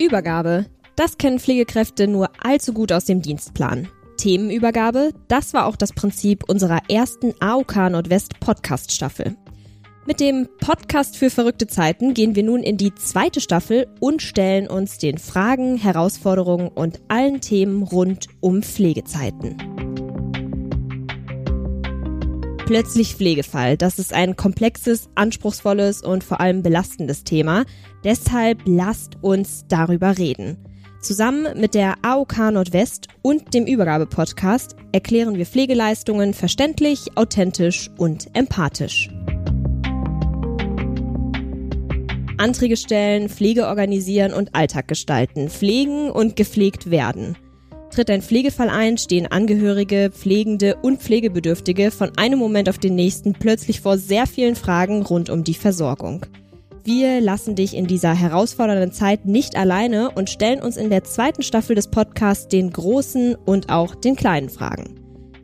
Übergabe. Das kennen Pflegekräfte nur allzu gut aus dem Dienstplan. Themenübergabe, das war auch das Prinzip unserer ersten AOK Nordwest Podcast Staffel. Mit dem Podcast für verrückte Zeiten gehen wir nun in die zweite Staffel und stellen uns den Fragen, Herausforderungen und allen Themen rund um Pflegezeiten. Plötzlich Pflegefall. Das ist ein komplexes, anspruchsvolles und vor allem belastendes Thema. Deshalb lasst uns darüber reden. Zusammen mit der AOK Nordwest und dem Übergabe-Podcast erklären wir Pflegeleistungen verständlich, authentisch und empathisch. Anträge stellen, Pflege organisieren und Alltag gestalten, pflegen und gepflegt werden. Tritt ein Pflegefall ein, stehen Angehörige, Pflegende und Pflegebedürftige von einem Moment auf den nächsten plötzlich vor sehr vielen Fragen rund um die Versorgung. Wir lassen dich in dieser herausfordernden Zeit nicht alleine und stellen uns in der zweiten Staffel des Podcasts den großen und auch den kleinen Fragen.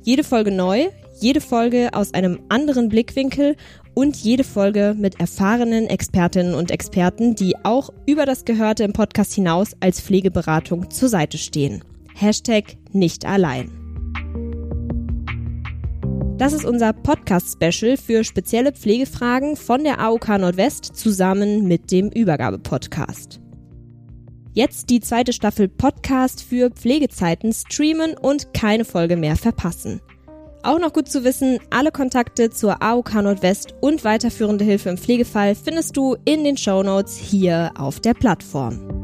Jede Folge neu, jede Folge aus einem anderen Blickwinkel und jede Folge mit erfahrenen Expertinnen und Experten, die auch über das Gehörte im Podcast hinaus als Pflegeberatung zur Seite stehen. Hashtag nicht allein. Das ist unser Podcast-Special für spezielle Pflegefragen von der AOK Nordwest zusammen mit dem Übergabe-Podcast. Jetzt die zweite Staffel Podcast für Pflegezeiten streamen und keine Folge mehr verpassen. Auch noch gut zu wissen, alle Kontakte zur AOK Nordwest und weiterführende Hilfe im Pflegefall findest du in den Show Notes hier auf der Plattform.